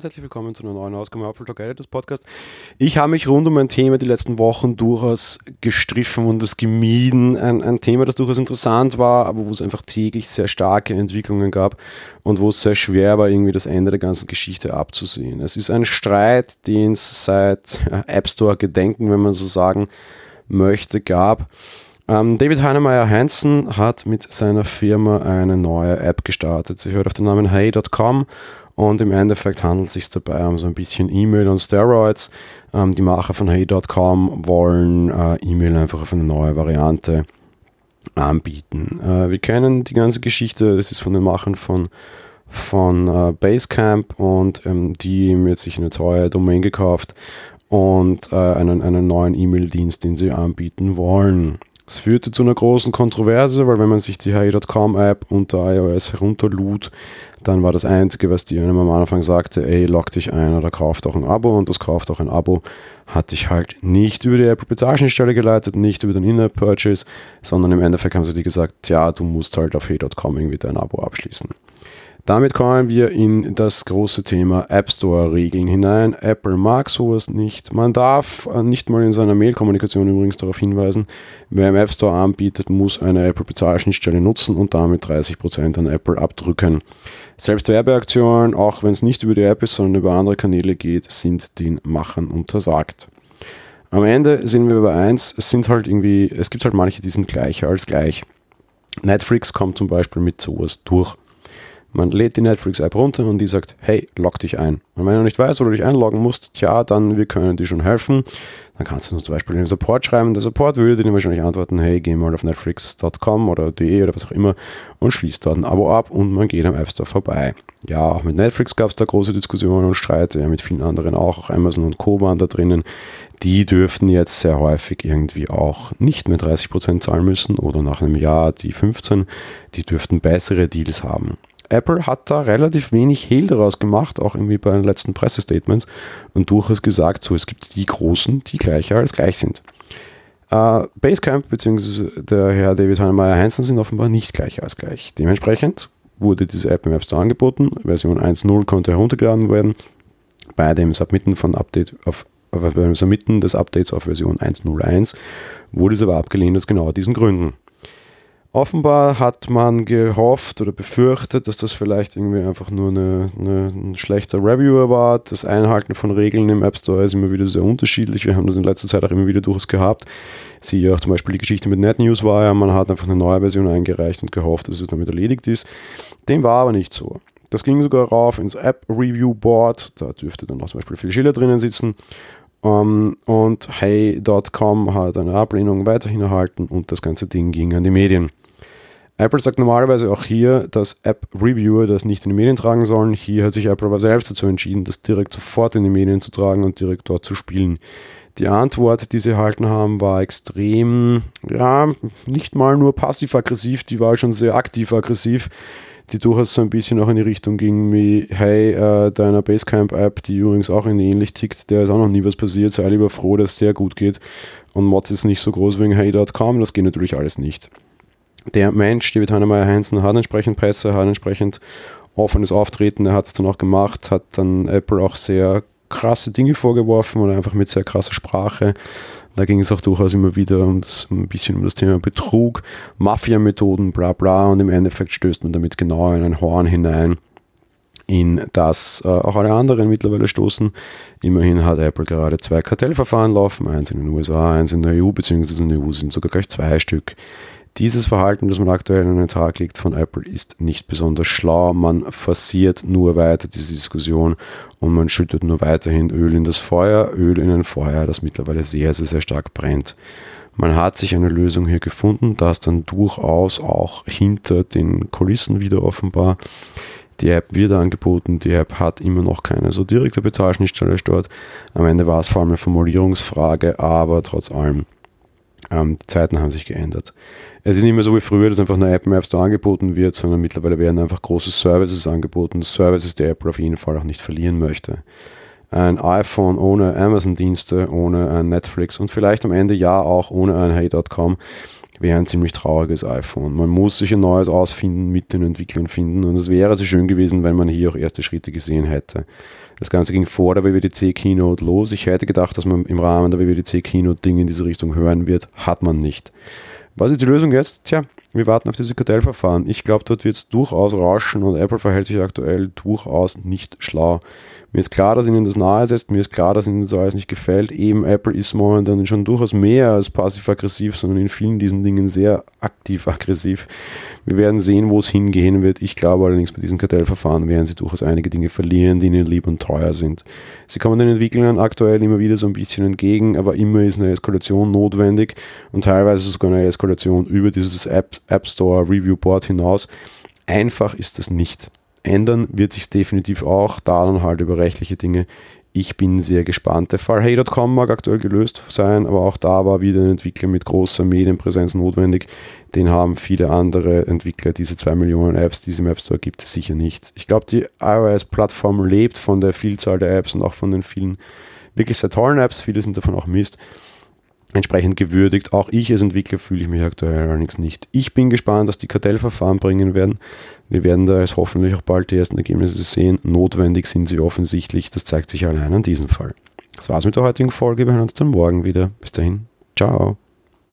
und herzlich willkommen zu einer neuen Ausgabe Apfel Talk Editors Podcast. Ich habe mich rund um ein Thema die letzten Wochen durchaus gestriffen und es gemieden. Ein, ein Thema, das durchaus interessant war, aber wo es einfach täglich sehr starke Entwicklungen gab und wo es sehr schwer war, irgendwie das Ende der ganzen Geschichte abzusehen. Es ist ein Streit, den es seit App Store Gedenken, wenn man so sagen möchte, gab. Ähm, David Heinemeier Hansen hat mit seiner Firma eine neue App gestartet. Sie hört auf den Namen hey.com und im Endeffekt handelt es sich dabei um so ein bisschen E-Mail und Steroids. Ähm, die Macher von hey.com wollen äh, E-Mail einfach auf eine neue Variante anbieten. Äh, wir kennen die ganze Geschichte, das ist von den Machern von von äh, Basecamp und ähm, die haben jetzt sich eine teure Domain gekauft und äh, einen, einen neuen E-Mail-Dienst, den sie anbieten wollen. Es führte zu einer großen Kontroverse, weil wenn man sich die Hey.com-App unter iOS herunterlud, dann war das Einzige, was die einem am Anfang sagte, ey, log dich ein oder kauf doch ein Abo und das kauft auch ein Abo, hat dich halt nicht über die Apple Bezahlschnittstelle geleitet, nicht über den In-App-Purchase, sondern im Endeffekt haben sie dir gesagt, ja, du musst halt auf hey.com irgendwie dein Abo abschließen. Damit kommen wir in das große Thema App Store-Regeln hinein. Apple mag sowas nicht. Man darf äh, nicht mal in seiner Mail-Kommunikation übrigens darauf hinweisen, wer im App Store anbietet, muss eine Apple-Bezahlschnittstelle nutzen und damit 30% an Apple abdrücken. Selbst Werbeaktionen, auch wenn es nicht über die App ist, sondern über andere Kanäle geht, sind den Machern untersagt. Am Ende sind wir bei eins, es sind halt irgendwie, es gibt halt manche, die sind gleicher als gleich. Netflix kommt zum Beispiel mit sowas durch. Man lädt die Netflix-App runter und die sagt, hey, log dich ein. Und wenn du nicht weißt, wo du dich einloggen musst, tja, dann wir können dir schon helfen. Dann kannst du zum Beispiel den Support schreiben. Der Support würde dir wahrscheinlich antworten, hey, geh mal auf netflix.com oder de oder was auch immer und schließt dort ein Abo ab und man geht am App Store vorbei. Ja, auch mit Netflix gab es da große Diskussionen und Streit, ja, mit vielen anderen auch, auch Amazon und Co. waren da drinnen. Die dürften jetzt sehr häufig irgendwie auch nicht mehr 30% zahlen müssen oder nach einem Jahr die 15. Die dürften bessere Deals haben. Apple hat da relativ wenig Hehl daraus gemacht, auch irgendwie bei den letzten Pressestatements und durchaus gesagt, so es gibt die Großen, die gleicher als gleich sind. Äh, Basecamp bzw. der Herr David Heinemeier Hansen sind offenbar nicht gleicher als gleich. Dementsprechend wurde diese App im App Store angeboten. Version 1.0 konnte heruntergeladen werden. Bei dem Submitten von Update auf beim Submitten des Updates auf Version 1.01 wurde es aber abgelehnt aus genau diesen Gründen. Offenbar hat man gehofft oder befürchtet, dass das vielleicht irgendwie einfach nur eine, eine, ein schlechter Reviewer war. Das Einhalten von Regeln im App Store ist immer wieder sehr unterschiedlich. Wir haben das in letzter Zeit auch immer wieder durchaus gehabt. Siehe auch zum Beispiel die Geschichte mit NetNews war ja, man hat einfach eine neue Version eingereicht und gehofft, dass es damit erledigt ist. Dem war aber nicht so. Das ging sogar rauf ins App Review Board. Da dürfte dann auch zum Beispiel Phil Schiller drinnen sitzen. Um, und Hey.com hat eine Ablehnung weiterhin erhalten und das ganze Ding ging an die Medien. Apple sagt normalerweise auch hier, dass App-Reviewer das nicht in die Medien tragen sollen. Hier hat sich Apple aber selbst dazu entschieden, das direkt sofort in die Medien zu tragen und direkt dort zu spielen. Die Antwort, die sie erhalten haben, war extrem, ja, nicht mal nur passiv-aggressiv, die war schon sehr aktiv-aggressiv, die durchaus so ein bisschen auch in die Richtung ging wie, hey, äh, deiner Basecamp-App, die übrigens auch in ähnlich tickt, der ist auch noch nie was passiert, sei lieber froh, dass es sehr gut geht. Und Mods ist nicht so groß wegen hey.com, das geht natürlich alles nicht der Mensch, David Heinemeier Hansen, hat entsprechend Presse, hat entsprechend offenes Auftreten, er hat es dann auch gemacht, hat dann Apple auch sehr krasse Dinge vorgeworfen oder einfach mit sehr krasser Sprache. Da ging es auch durchaus immer wieder um das, ein bisschen um das Thema Betrug, Mafia-Methoden, bla bla und im Endeffekt stößt man damit genau in ein Horn hinein, in das äh, auch alle anderen mittlerweile stoßen. Immerhin hat Apple gerade zwei Kartellverfahren laufen, eins in den USA, eins in der EU, beziehungsweise in der EU sind sogar gleich zwei Stück, dieses Verhalten, das man aktuell an den Tag legt von Apple, ist nicht besonders schlau. Man forciert nur weiter diese Diskussion und man schüttet nur weiterhin Öl in das Feuer, Öl in ein Feuer, das mittlerweile sehr, sehr, sehr stark brennt. Man hat sich eine Lösung hier gefunden, das dann durchaus auch hinter den Kulissen wieder offenbar. Die App wird angeboten, die App hat immer noch keine so direkte Bezahlschnittstelle dort. Am Ende war es vor allem eine Formulierungsfrage, aber trotz allem, ähm, die Zeiten haben sich geändert es ist nicht mehr so wie früher, dass einfach eine App im App Store angeboten wird, sondern mittlerweile werden einfach große Services angeboten, Services, die Apple auf jeden Fall auch nicht verlieren möchte. Ein iPhone ohne Amazon-Dienste, ohne ein Netflix und vielleicht am Ende ja auch ohne ein Hey.com wäre ein ziemlich trauriges iPhone. Man muss sich ein neues ausfinden, mit den Entwicklern finden und es wäre so schön gewesen, wenn man hier auch erste Schritte gesehen hätte. Das Ganze ging vor der WWDC Keynote los. Ich hätte gedacht, dass man im Rahmen der WWDC Keynote Dinge in diese Richtung hören wird. Hat man nicht. Was ist die Lösung jetzt? Tja, wir warten auf diese Kartellverfahren. Ich glaube, dort wird es durchaus rauschen und Apple verhält sich aktuell durchaus nicht schlau. Mir ist klar, dass ihnen das nahe setzt, mir ist klar, dass ihnen das alles nicht gefällt. Eben Apple ist momentan schon durchaus mehr als passiv-aggressiv, sondern in vielen diesen Dingen sehr aktiv-aggressiv. Wir werden sehen, wo es hingehen wird. Ich glaube allerdings, bei diesen Kartellverfahren werden sie durchaus einige Dinge verlieren, die ihnen lieb und teuer sind. Sie kommen den Entwicklern aktuell immer wieder so ein bisschen entgegen, aber immer ist eine Eskalation notwendig und teilweise sogar eine Eskalation über dieses App, App Store Review Board hinaus. Einfach ist das nicht. Ändern wird sich definitiv auch, da dann halt über rechtliche Dinge. Ich bin sehr gespannt. Der Fall Hey.com mag aktuell gelöst sein, aber auch da war wieder ein Entwickler mit großer Medienpräsenz notwendig. Den haben viele andere Entwickler, diese zwei Millionen Apps, die es App Store gibt, sicher nicht. Ich glaube, die iOS-Plattform lebt von der Vielzahl der Apps und auch von den vielen wirklich sehr tollen Apps. Viele sind davon auch Mist entsprechend gewürdigt. Auch ich als Entwickler fühle ich mich aktuell allerdings nicht. Ich bin gespannt, was die Kartellverfahren bringen werden. Wir werden da jetzt hoffentlich auch bald die ersten Ergebnisse sehen. Notwendig sind sie offensichtlich. Das zeigt sich allein an diesem Fall. Das war's mit der heutigen Folge. Wir hören uns dann morgen wieder. Bis dahin. Ciao.